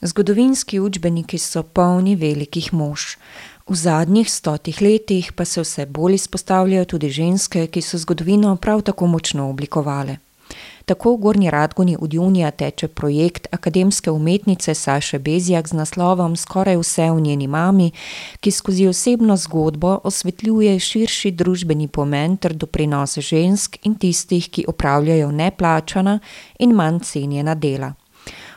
Zgodovinski učbeniki so polni velikih mož. V zadnjih stotih letih pa se vse bolj izpostavljajo tudi ženske, ki so zgodovino prav tako močno oblikovale. Tako v Gornji Radgoni od junija teče projekt akademske umetnice Saše Bezjak z naslovom Skoraj vse v njeni mami, ki skozi osebno zgodbo osvetljuje širši družbeni pomen ter doprinos žensk in tistih, ki opravljajo neplačana in manj cenjena dela.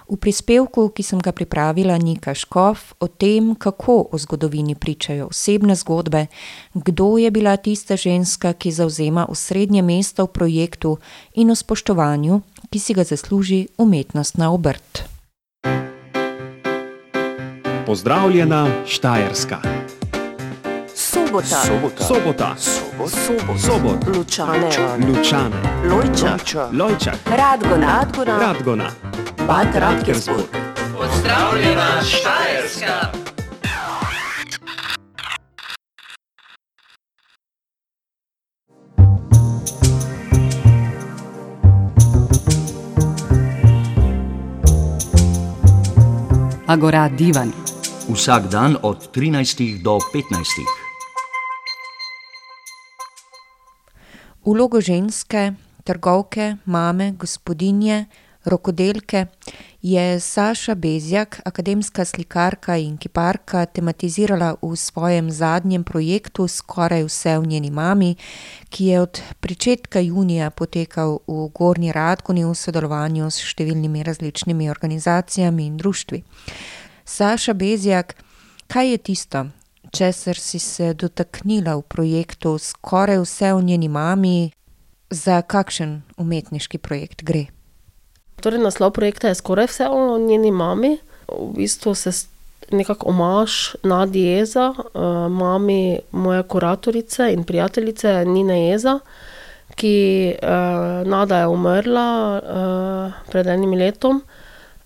V prispevku, ki sem ga pripravila Nika Škof, o tem, kako o zgodovini pričajo osebne zgodbe, kdo je bila tista ženska, ki zavzema osrednje mesto v projektu, in o spoštovanju, ki si ga zasluži umetnostna obrt. Pozdravljena Štajerska. Sobota. Sobota. Sobota. Sobot. Sobot. Lučane. Lučane. Lojčak. Lojčak. Radgona. Radgona. Radgona. Bad Radkersburg. Pozdravljena Štajerska. Agora Divan. Vsak dan od 13 do 15. Vlogo ženske, trgovke, mame, gospodinje, rokodelke je Saša Bezjak, akademska slikarka in kiparka, tematizirala v svojem zadnjem projektu Skoraj vse v njeni mami, ki je od pričetka junija potekal v Gornji Radgoni v sodelovanju s številnimi različnimi organizacijami in društvi. Saša Bezjak, kaj je tisto, česar si se dotaknila v projektu Skoraj vse v njeni mami? Za kakšen umetniški projekt gre? Torej, naslov projekta je Skoraj vse o njeni mami. V bistvu se nekako omaž Nadi Jeza, mami moje kuratorice in prijateljice Nine Jeza, ki, Nada je umrla, pred enim letom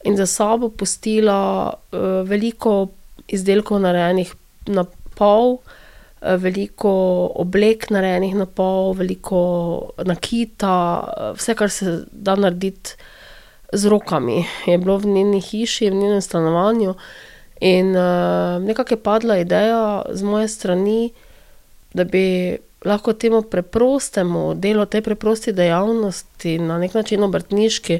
in za sabo pustila, veliko izdelkov, narejenih na pol, veliko oblek, narejenih na pol, veliko nakita, vse, kar se da narediti z rokami, je bilo v njeni hiši, v njenem stanovanju. In, nekako je padla ideja z moje strani, da bi lahko temu preprostemu delu, tej preprosti dejavnosti, na neki način obrtniški,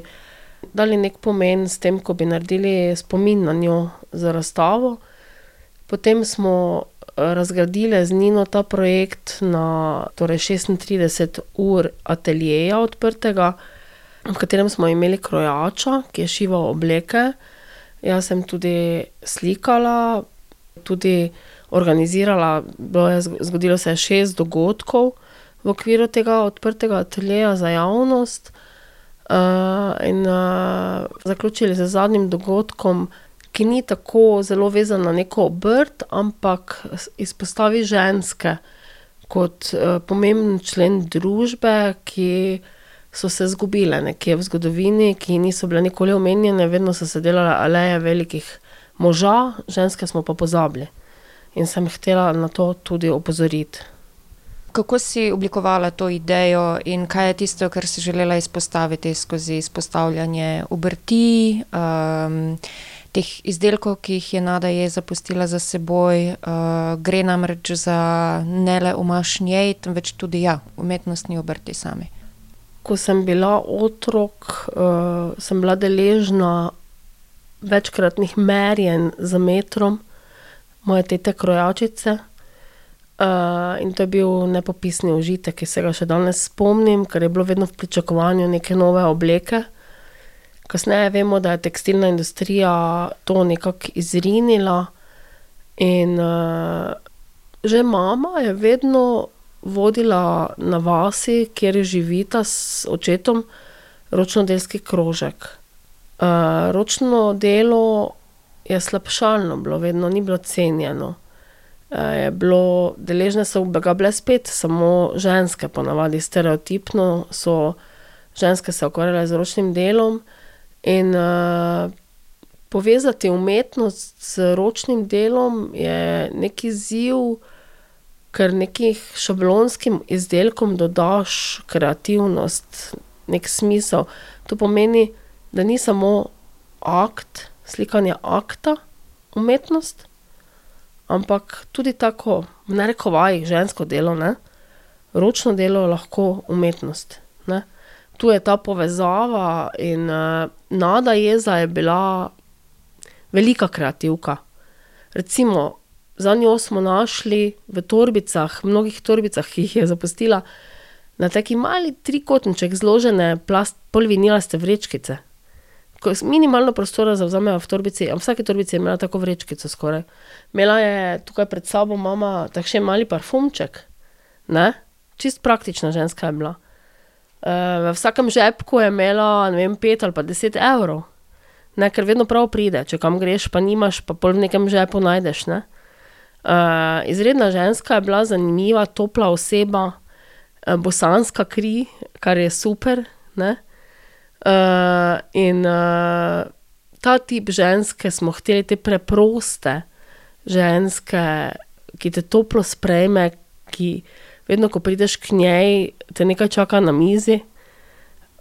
dali neki pomen s tem, ko bi naredili spomin na njo z razstavo. Potem smo, razgradile z Nino ta projekt na torej šestintrideset ur ateljeja odprtega, v katerem smo imeli krojača, ki je šival obleke. Jaz sem tudi slikala, tudi organizirala, je zgodilo se je šest dogodkov v okviru tega odprtega ateljeja za javnost. in, zaključili z zadnjim dogodkom, ki ni tako zelo vezan na neko obrt, ampak izpostavi ženske kot, pomemben člen družbe, ki so se izgubile nekje v zgodovini, ki niso bile nikoli omenjene, vedno so se delale aleje velikih moža, ženske smo pa pozabili. In sem hotela na to tudi opozoriti. Kako si oblikovala to idejo in kaj je tisto, kar si želela izpostaviti skozi izpostavljanje obrti, teh izdelkov, ki jih je Nada Jeza pustila za seboj, gre namreč za ne le omaž njej, temveč tudi, ja, umetnostni obrti sami. Ko sem bila otrok, sem bila deležna večkratnih merjenj z metrom moje tete krojačice. in to je bil nepopisni užitek, ki se ga še danes spomnim, ker je bilo vedno v pričakovanju neke nove obleke. Kasneje vemo, da je tekstilna industrija to nekako izrinila in, že mama je vedno vodila na vasi, kjer živita z očetom, ročnodelski krožek. ročno delo je slabšalno bilo vedno, ni bilo cenjeno. je bilo, deležne so ga bile spet samo ženske, ponavadi stereotipno so ženske se ukvarjale z ročnim delom. In, povezati umetnost z ročnim delom je neki izziv, ker nekim šablonskim izdelkom dodaš kreativnost, neki smisel. To pomeni, da ni samo akt slikanje akta, umetnost, ampak tudi tako, v narekovajih, žensko delo, ne? ročno delo lahko umetnost. Ne? Tu je ta povezava in uh, Nada Jeza je bila velika kreativka. Recimo, za njo smo našli v torbicah, mnogih torbicah, ki jih je zapustila, na taki mali trikotniček zložene polvinilaste vrečkice. Ko minimalno prostora zavzamejo v torbici, a v vsaki torbici je imela tako vrečkico skoraj. Imela je tukaj pred sabo mama takšen mali parfumček, ne? čist praktična ženska je bila. Uh, v vsakem žepku je imela, ne vem, pet ali pa deset evrov. Ne, ker vedno prav pride, če kam greš, pa nimaš, pa pol v nekem žepu najdeš. Ne? Uh, izredna ženska je bila zanimiva, topla oseba, uh, bosanska kri, kar je super. Ne? Uh, in ta tip ženske smo hteli, te preproste ženske, ki te toplo sprejme, ki vedno, ko prideš k njej, te nekaj čaka na mizi.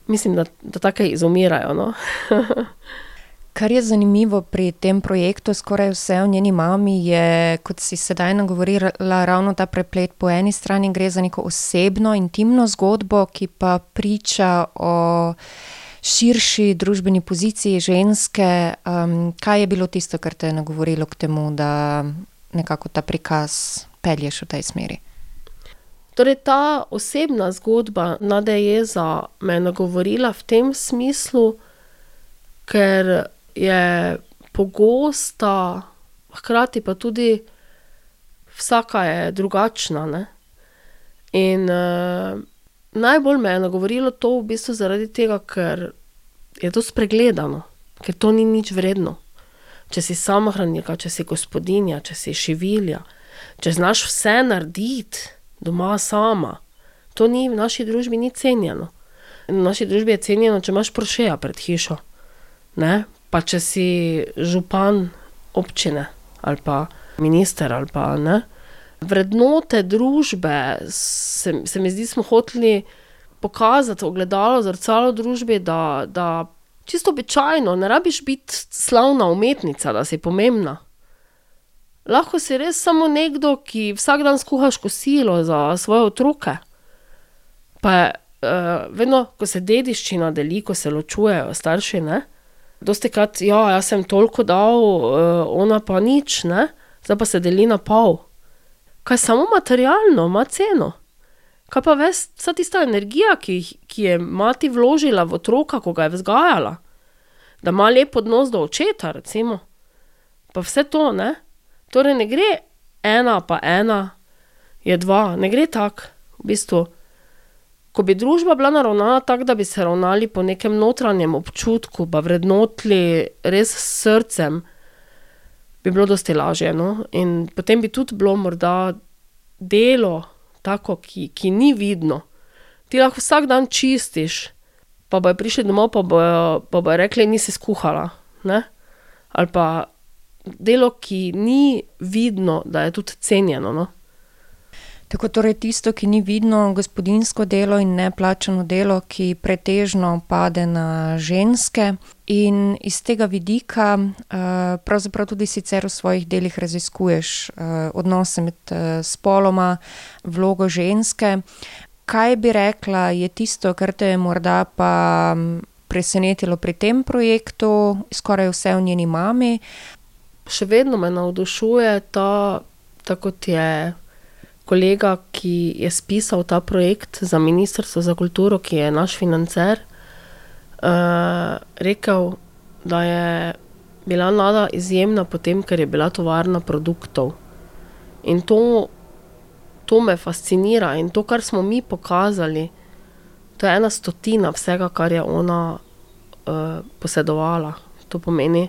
Mislim, da, da take izumirajo. No? Kar je zanimivo pri tem projektu, skoraj vse o njeni mami, je, kot si sedaj nagovorila, ravno ta preplet. Po eni strani gre za neko osebno, intimno zgodbo, ki pa priča o širši družbeni poziciji ženske. Um, kaj je bilo tisto, kar te je nagovorilo k temu, da nekako ta prikaz pelješ v tej smeri? Torej, ta osebna zgodba Nade Jeza me je nagovorila v tem smislu, ker je pogosta, hkrati pa tudi vsaka je drugačna. Ne? In uh, najbolj me je nagovorilo to v bistvu zaradi tega, ker je to spregledano, ker to ni nič vredno. Če si samohranilka, če si gospodinja, če si šivilja, če znaš vse narediti doma sama, to ni v naši družbi ni cenjeno. V naši družbi je cenjeno, če imaš prošeja pred hišo. Ne? Pa če si župan občine ali pa minister ali pa ne. Vrednote družbe se, se mi zdi, smo hoteli pokazati, ogledalo, zrcalo družbi, da, da čisto običajno, ne rabiš biti slavna umetnica, da si pomembna. Lahko si res samo nekdo, ki vsak dan skuhaš kosilo za svoje otroke. Pa je uh, vedno, ko se dediščina deli, ko se ločujejo starši, ne. Dosti krat, ja, jaz sem toliko dal, uh, ona pa nič, ne, zdaj pa se deli na pol. Kaj samo materialno ima ceno. Kaj pa ves, vsa tista energija, ki, jih- ki je mati vložila v otroka, ko ga je vzgajala, da ima lep odnos do očeta, recimo. Pa vse to, ne. Torej ne gre ena pa ena, je dva, ne gre tako, v bistvu. Ko bi družba bila naravnana tako, da bi se ravnali po nekem notranjem občutku, pa vrednotili res s srcem, bi bilo dosti lažje. No? In potem bi tudi bilo morda delo tako, ki, ki ni vidno. Ti lahko vsak dan čistiš, pa bojo prišli domov, pa bojo, pa bojo rekli, nisi skuhala. Ne? Ali pa delo, ki ni vidno, da je tudi cenjeno. No? Tako torej tisto, ki ni vidno, gospodinsko delo in neplačano delo, ki pretežno pade na ženske. In iz tega vidika, uh, pravzaprav tudi sicer v svojih delih raziskuješ uh, odnose med uh, spoloma, vlogo ženske. Kaj bi rekla, je tisto, kar te je morda pa mm, presenetilo pri tem projektu, skoraj vse v njeni mami? Še vedno me navdušuje ta, tako kot je kolega, ki je spisal ta projekt za Ministrstvo za kulturo, ki je naš financer, uh, rekel, da je bila Nada izjemna potem, ker je bila tovarna produktov. In to, to me fascinira in to, kar smo mi pokazali, to je ena stotina vsega, kar je ona uh, posedovala. To pomeni,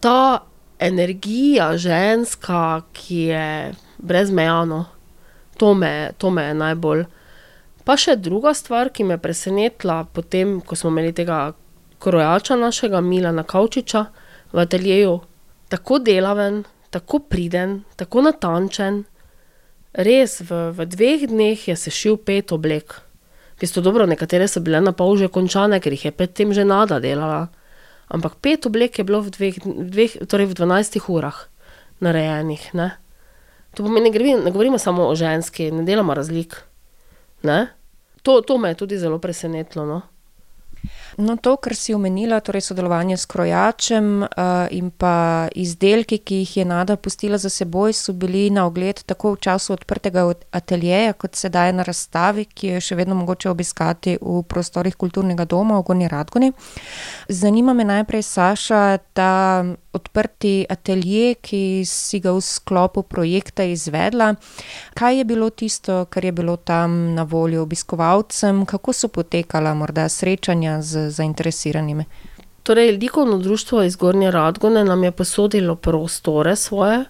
ta energija ženska, ki je brezmejano, to me, to me je najbolj. Pa še druga stvar, ki me je presenetila, potem, ko smo imeli tega krojača našega Milana Kavčiča v ateljeju, tako delaven, tako priden, tako natančen, res v, v dveh dneh je sešil pet oblek. V bistvu dobro, nekatere so bile na pol že končane, ker jih je predtem že nada delala. Ampak pet oblek je bilo v dveh, dveh torej v 12 urah narejenih. Ne? To pomeni, ne, ne govorimo samo o ženski, ne delamo razlik. Ne? To, to me je tudi zelo presenetilo. No? No, to, kar si omenila, torej sodelovanje s krojačem uh, in pa izdelki, ki jih je Nada pustila za seboj, so bili na ogled tako v času odprtega od- ateljeja, kot sedaj na razstavi, ki jo je še vedno mogoče obiskati v prostorih kulturnega doma v Gornji Radgoni. Zanima me najprej, Saša, ta odprti atelje, ki si ga v sklopu projekta izvedla. Kaj je bilo tisto, kar je bilo tam na voljo obiskovalcem, kako so potekala morda srečanja z zainteresiranimi? Torej, likovno društvo iz Gornje Radgone nam je posodilo prostore svoje,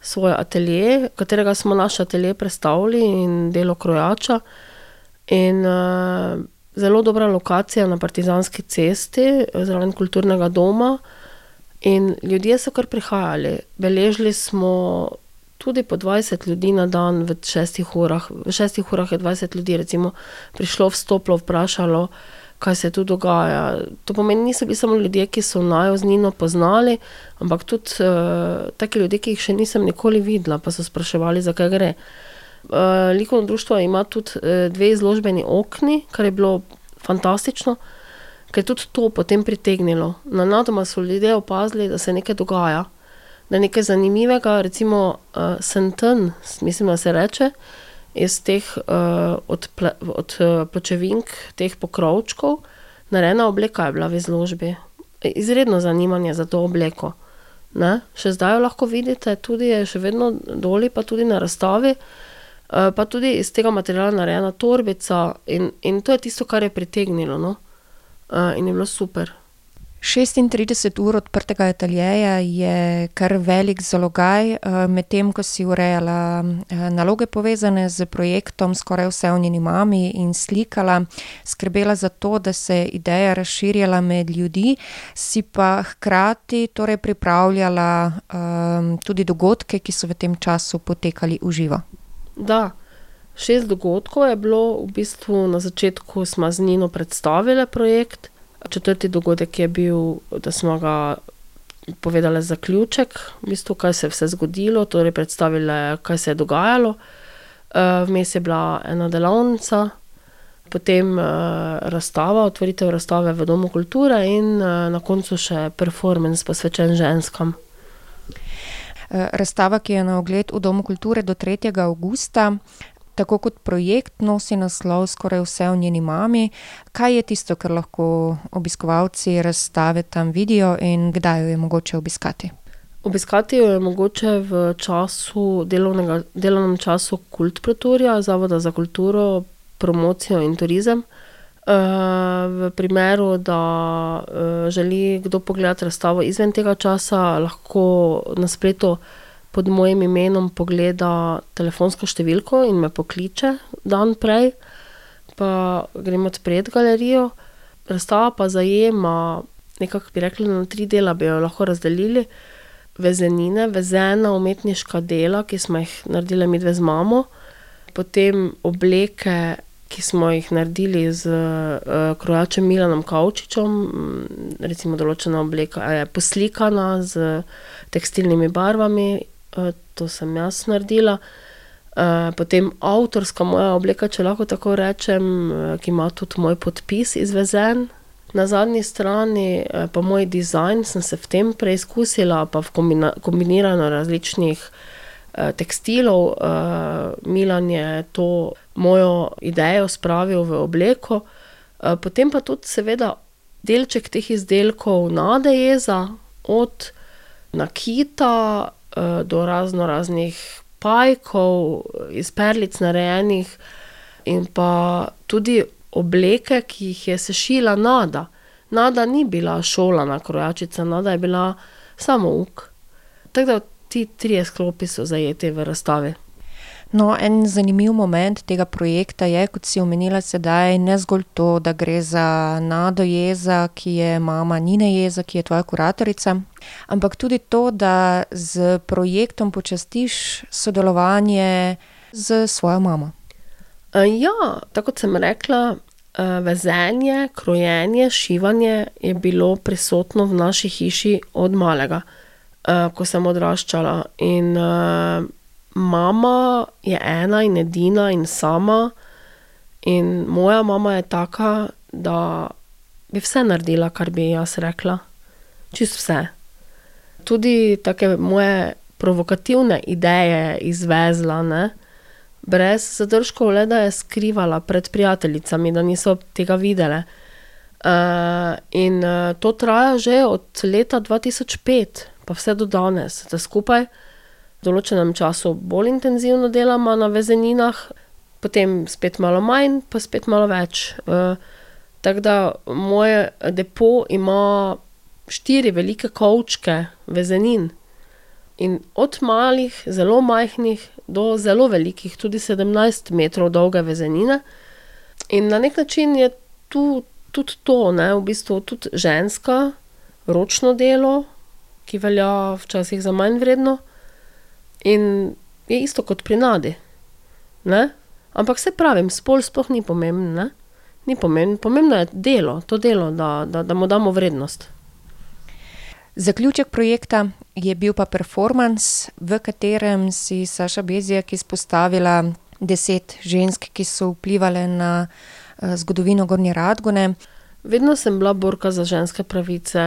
svoje atelje, katerega smo naš atelje predstavili in delo krojača. In uh, zelo dobra lokacija na Partizanski cesti, zraven kulturnega doma. In ljudje so kar prihajali. Beležili smo tudi po 20 ljudi na dan v šestih urah. V šestih urah je 20 ljudi recimo, prišlo, vstopilo, vprašalo, kaj se tu dogaja. To pomeni, niso bili samo ljudje, ki so najo z Nino poznali, ampak tudi uh, taki ljudje, ki jih še nisem nikoli videla, pa so spraševali, zakaj gre. Uh, likovno društvo ima tudi uh, dve izložbeni okni, kar je bilo fantastično, ker je tudi to potem pritegnilo. Na nadoma so ljudje opazili, da se nekaj dogaja, da je nekaj zanimivega, recimo uh, Senten, mislim, da se reče, iz teh uh, od, ple, od uh, pločevink, teh pokrovčkov, narejena obleka je bila v izložbi. Izredno zanimanje za to obleko. Ne? Še zdaj jo lahko vidite, tudi je še vedno doli, pa tudi na razstavi. Uh, pa tudi iz tega materiala narejena torbica, in, in to je tisto, kar je pritegnilo. No? Uh, in je bilo super. 36 ur odprtega ateljeja je kar velik zalogaj, eh, medtem ko si urejala eh, naloge povezane z projektom Skoraj vse o njeni mami in slikala, skrbela za to, da se je ideja razširjala med ljudi, si pa hkrati torej pripravljala um, tudi dogodke, ki so v tem času potekali v živo. Da, šest dogodkov je bilo, v bistvu na začetku smo z Nino predstavili projekt. Četrti dogodek je bil, da smo ga povedali zaključek, v bistvu, kaj se je vse zgodilo, torej predstavili, kaj se je dogajalo. Eh, Vmes je bila ena delavnica, potem eh, razstava, otvoritev razstave v Domu kulture in eh, na koncu še performance posvečen ženskam. Razstava, ki je na ogled v Domu kulture do 3. avgusta, tako kot projekt nosi naslov Skoraj vse o njeni mami. Kaj je tisto, kar lahko obiskovalci razstave tam vidijo in kdaj jo je mogoče obiskati? Obiskati jo je mogoče v času delovnega, delovnem času Kult Pretorija, Zavoda za kulturo, promocijo in turizem. Eh, V primeru, da eh, želi kdo pogledati razstavo izven tega časa, lahko na spletu pod mojim imenom pogleda telefonsko številko in me pokliče dan prej, pa gremo odpret galerijo. Razstava pa zajema, nekako bi rekli, na tri dela bi jo lahko razdelili. Vezenine, vezena umetniška dela, ki smo jih naredili mi dve z mamo, potem obleke, ki smo jih naredili z uh, krojačem Milanom Kavčičem, mm, recimo določena obleka je poslikana z tekstilnimi barvami, to sem jaz naredila. Uh, potem avtorska moja obleka, če lahko tako rečem, uh, ki ima tudi moj podpis izvezen. Na zadnji strani eh, pa moj dizajn, sem se v tem preizkusila, pa v kombiniranju različnih eh, tekstilov. Eh, Milan je to mojo idejo spravil v obleko, eh, potem pa tudi, seveda, delček teh izdelkov Nade jeza, od nakita eh, do razno raznih pajkov, iz perlic narejenih, in pa tudi obleke, ki jih je sešila Nada. Nada ni bila šolana krojačica, Nada je bila samo uk. Tako da ti trije sklopi so zajeti v razstavi. No, en zanimiv moment tega projekta je, kot si omenila sedaj, ne zgolj to, da gre za Nado Jeza, ki je mama Nine Jeza, ki je tvoja kuratorica, ampak tudi to, da z projektom počastiš sodelovanje z svojo mamo. Ja, tako kot sem rekla, vezenje, krojenje, šivanje je bilo prisotno v naši hiši od malega, ko sem odraščala. In mama je ena in edina in sama, in moja mama je taka, da bi vse naredila, kar bi ji jaz rekla. Čist vse. Tudi take moje provokativne ideje izvezla, ne? brez zadržkov, le da je skrivala pred prijateljicami, da niso tega videle. Uh, in uh, to traja že od leta 2005, pa vse do danes, da skupaj določenem času bolj intenzivno delamo na vezeninah, potem spet malo manj, pa spet malo več. Uh, Tako da moje depo ima štiri velike kovčke vezenin. In od malih, zelo majhnih, do zelo velikih, tudi 17 metrov dolge vezenine. In na nek način je tu tudi to, ne, v bistvu tudi ženska, ročno delo, ki velja včasih za manj vredno, in je isto kot pri nadi. Ne? Ampak se pravim, spol sploh ni pomemben, ni pomembno, pomembno je delo, to delo, da, da, da mu damo vrednost. Zaključek projekta je bil pa performance, v katerem si Saša Bezjak izpostavila deset žensk, ki so vplivali na zgodovino Gornje Radgone. Vedno sem bila borka za ženske pravice,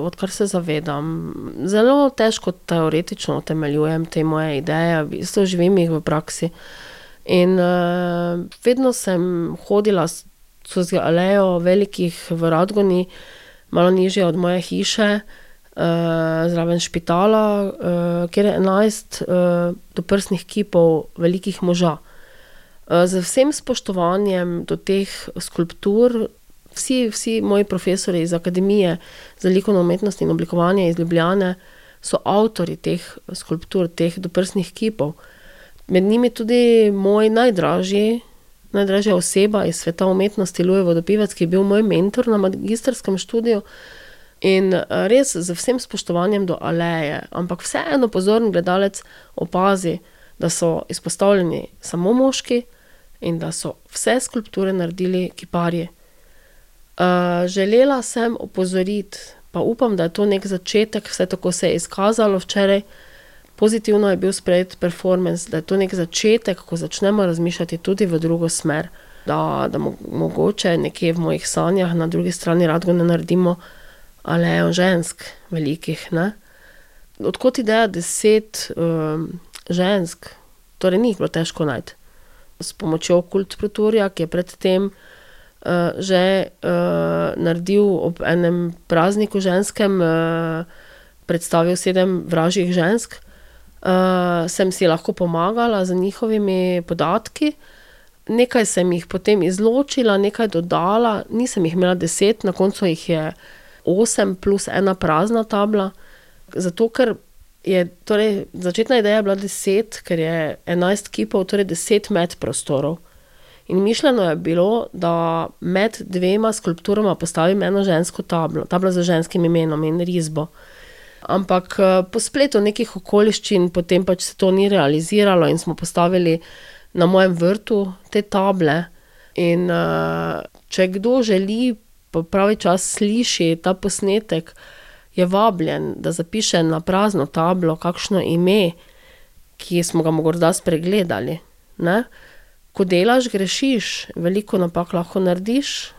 odkar se zavedam. Zelo težko teoretično utemeljujem te moje ideje, v bistvu živim jih v praksi. In uh, vedno sem hodila skozi alejo velikih v Radgoni, malo nižje od moje hiše, uh, zraven špitala, uh, kjer je enajst uh, doprsnih kipov velikih moža. Uh, z vsem spoštovanjem do teh skulptur, vsi, vsi moji profesori iz Akademije za likovno umetnost in oblikovanje iz Ljubljane so avtori teh skulptur, teh doprsnih kipov. Med njimi tudi moj najdražji, najdražja oseba iz sveta umetnosti, Luje Vodopivec, ki je bil moj mentor na magistrskem študiju. In res z vsem spoštovanjem do Aleje, ampak vseeno pozoren gledalec opazi, da so izpostavljeni samo moški in da so vse skulpture naredili kiparji. Uh, želela sem opozoriti, pa upam, da je to neki začetek, vse tako se je izkazalo včeraj. Pozitivno je bil sprejet performance, da je to neki začetek, ko začnemo razmišljati tudi v drugo smer. Da, da mo mogoče nekje v mojih sanjah na drugi strani rado ne naredimo alejo žensk, velikih. Ne? Odkot ideja deset um, žensk, torej ni jih bilo težko najti. S pomočjo kult Proturja, ki je predtem uh, že uh, naredil ob enem prazniku ženskem, uh, predstavil sedem vražjih žensk, uh, sem si lahko pomagala z njihovimi podatki. Nekaj sem jih potem izločila, nekaj dodala, nisem jih imela deset, na koncu jih je osem plus ena prazna tabla. Zato, ker je torej, začetna ideja bila deset, ker je enajst kipov, torej deset med prostorov. In mišljeno je bilo, da med dvema skulpturama postavim eno žensko tablo, tablo z ženskim imenom in risbo. Ampak po spletu nekih okoliščin potem pač se to ni realiziralo in smo postavili na mojem vrtu te table. In če kdo želi, pa pravi čas sliši ta posnetek, je vabljen, da zapiše na prazno tablo kakšno ime, ki smo ga morda spregledali, ne. Ko delaš, grešiš, veliko napak lahko narediš,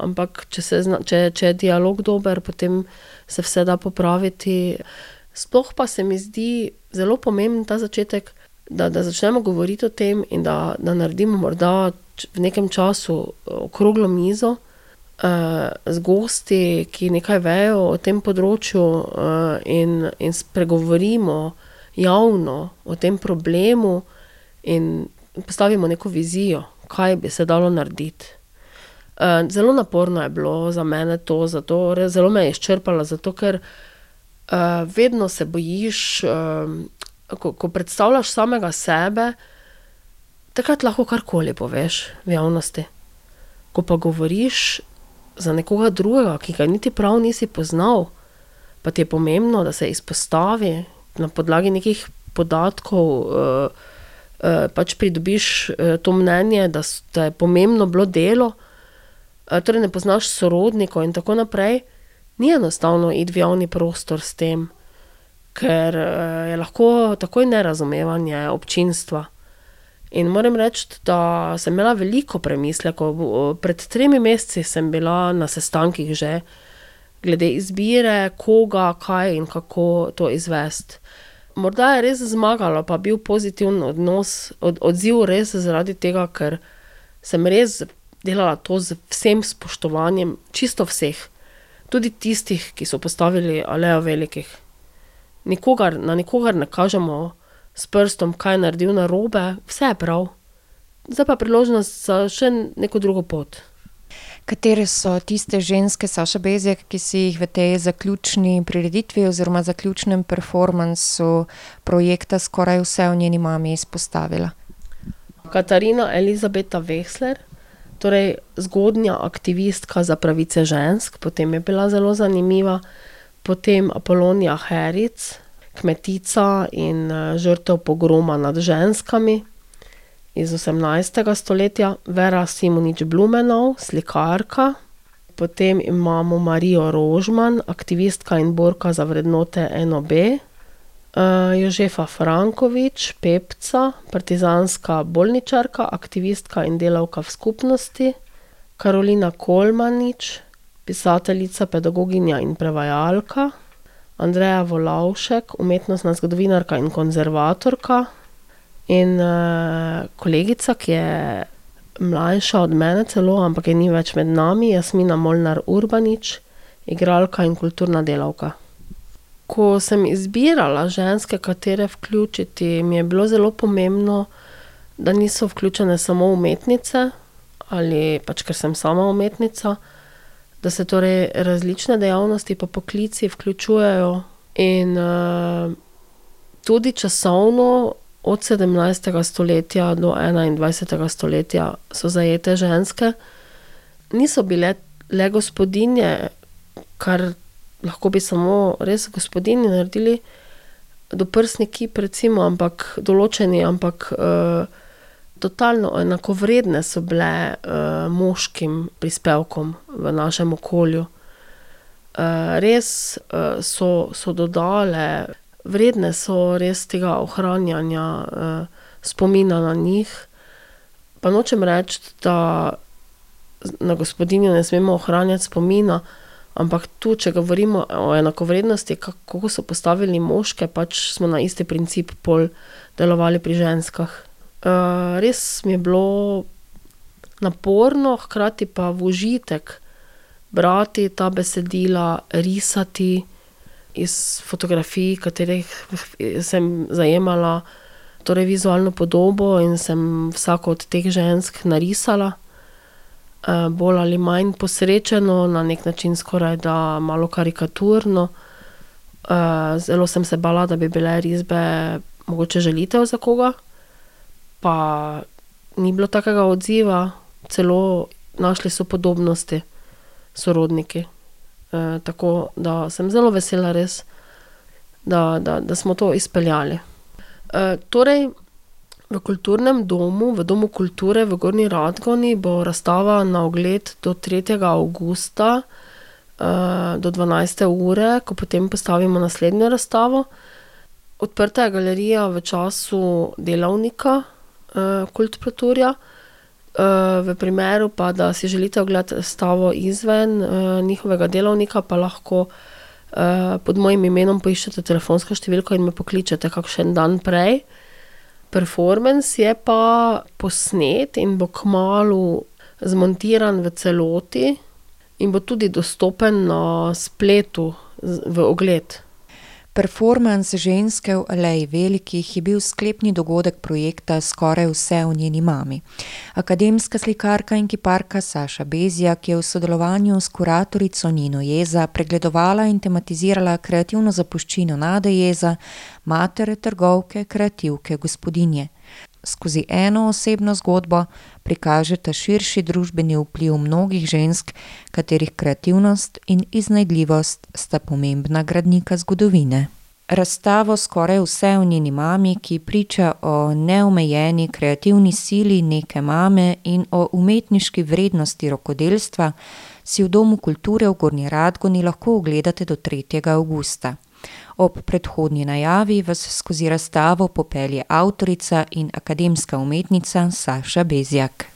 ampak če se če, če je dialog dober, potem se vse da popraviti. Sploh pa se mi zdi zelo pomemben ta začetek, da, da začnemo govoriti o tem in da, da naredimo morda v nekem času okroglo mizo, z gosti, ki nekaj vejo o tem področju, in, in spregovorimo javno o tem problemu in postavimo neko vizijo, kaj bi se dalo narediti. zelo naporno je bilo za mene to, zato zelo me je izčrpalo, zato ker, vedno se bojiš, ko, ko predstavljaš samega sebe, takrat lahko karkoli poveš v javnosti. Ko pa govoriš za nekoga drugega, ki ga niti prav nisi poznal, pa ti je pomembno, da se izpostavi na podlagi nekih podatkov, pač pridobiš to mnenje, da, da je pomembno bilo delo, eh, torej ne poznaš sorodnikov in tako naprej, ni enostavno iti v javni prostor s tem, ker eh, je lahko takoj nerazumevanje občinstva. In moram reči, da sem imela veliko premislekov. Pred tremi meseci sem bila na sestankih že glede izbire, koga, kaj in kako to izvesti. Morda je res zmagalo, pa bil pozitiven odnos, od, odziv res zaradi tega, ker sem res delala to z vsem spoštovanjem, čisto vseh, tudi tistih, ki so postavili alejo velikih. Nikogar, na nikogar ne kažemo s prstom, kaj je naredil na robe, vse je prav. Zdaj pa priložnost za še neko drugo pot. Katere so tiste ženske, Saša Bezjak, ki si jih v tej zaključni prireditvi oziroma zaključnem performansu projekta Skoraj vse o njeni mami izpostavila? Katarina Elizabeta Vehsler, torej zgodnja aktivistka za pravice žensk, potem je bila zelo zanimiva, potem Apolonija Heric, kmetica in eh, žrtev pogroma nad ženskami iz 18. stoletja, Vera Simonič Blumenov, slikarka. Potem imamo Marijo Rožman, aktivistka in borka za vrednote NOB, Uh, Jožefa Frankovič, pepca, partizanska bolničarka, aktivistka in delavka v skupnosti, Karolina Kolmanič, pisateljica, pedagoginja in prevajalka, Andreja Volavšek, umetnostna zgodovinarka in konzervatorka, in uh, kolegica, ki je mlajša od mene celo, ampak je ni več med nami, Jasmina Molnar Urbanič, igralka in kulturna delavka. Ko sem izbirala ženske, katere vključiti, mi je bilo zelo pomembno, da niso vključene samo umetnice ali pač ker sem sama umetnica, da se torej različne dejavnosti pa poklici vključujejo in uh, tudi časovno od 17. stoletja do 21. stoletja so zajete ženske. Niso bile le gospodinje, kar lahko bi samo res gospodini naredili, doprsni kip, recimo, ampak določeni, ampak uh, totalno enakovredne so bile uh, moškim prispevkom v našem okolju. Uh, res uh, so, so dodale, vredne so res tega ohranjanja uh, spomina na njih. Pa nočem reči, da na gospodinjo ne smemo ohranjati spomina, ampak tu, če govorimo o enakovrednosti, kako so postavili moške, pač smo na isti princip pol delovali pri ženskah. Uh, res mi je bilo naporno, hkrati pa v užitek brati ta besedila, risati iz fotografij, katerih sem zajemala torej vizualno podobo in sem vsako od teh žensk narisala. Uh, bolj ali manj posrečeno, na nek način skoraj da malo karikaturno. Uh, zelo sem se bala, da bi bile risbe mogoče želitev za koga, pa ni bilo takega odziva, celo našli so podobnosti sorodniki. Uh, tako da sem zelo vesela, res, da, da, da smo to izpeljali. Uh, torej, v kulturnem domu, v Domu kulture v Gorni Radgoni, bo razstava na ogled do 3. avgusta uh, do 12. ure, ko potem postavimo naslednjo razstavo. Odprta je galerija v času delavnika uh, Kultproturja. V primeru pa, da si želite ogledati stavo izven uh, njihovega delovnika, pa lahko uh, pod mojim imenom poiščete telefonsko številko in me pokličete kakšen dan prej. Performance je pa posnet in bo kmalu zmontiran v celoti in bo tudi dostopen na spletu v ogled. Performance ženske v Aleji Velikih je bil sklepni dogodek projekta Skoraj vse o njeni mami. Akademska slikarka in kiparka Saša Bezjak je v sodelovanju s kuratorico Nino Jeza pregledovala in tematizirala kreativno zapuščino Nade Jeza, matere trgovke, kreativke, gospodinje. Skozi eno osebno zgodbo prikažeta širši družbeni vpliv mnogih žensk, katerih kreativnost in iznajdljivost sta pomembna gradnika zgodovine. Razstavo Skoraj vse o njeni mami, ki priča o neomejeni kreativni sili neke mame in o umetniški vrednosti rokodelstva, si v Domu kulture v Gornji Radgoni lahko ogledate do tretjega avgusta. Ob predhodni najavi vas skozi razstavo popelje avtorica in akademska umetnica Saša Bezjak.